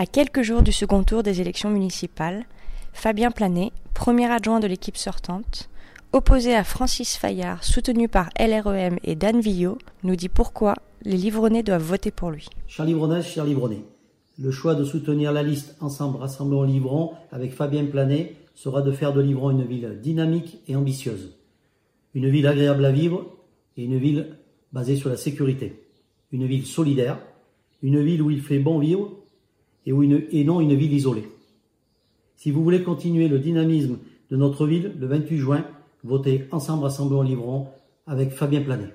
À quelques jours du second tour des élections municipales, Fabien Planet, premier adjoint de l'équipe sortante, opposé à Francis Fayard, soutenu par LREM et Dan Villot, nous dit pourquoi les Livronnais doivent voter pour lui. Cher Livronnais, cher Livronnais, le choix de soutenir la liste Ensemble Rassemblons Livrons avec Fabien Planet sera de faire de Livron une ville dynamique et ambitieuse. Une ville agréable à vivre et une ville basée sur la sécurité. Une ville solidaire, une ville où il fait bon vivre et, non une ville isolée. Si vous voulez continuer le dynamisme de notre ville, le 28 juin, votez Ensemble Rassemblons Livron avec Fabien Planet.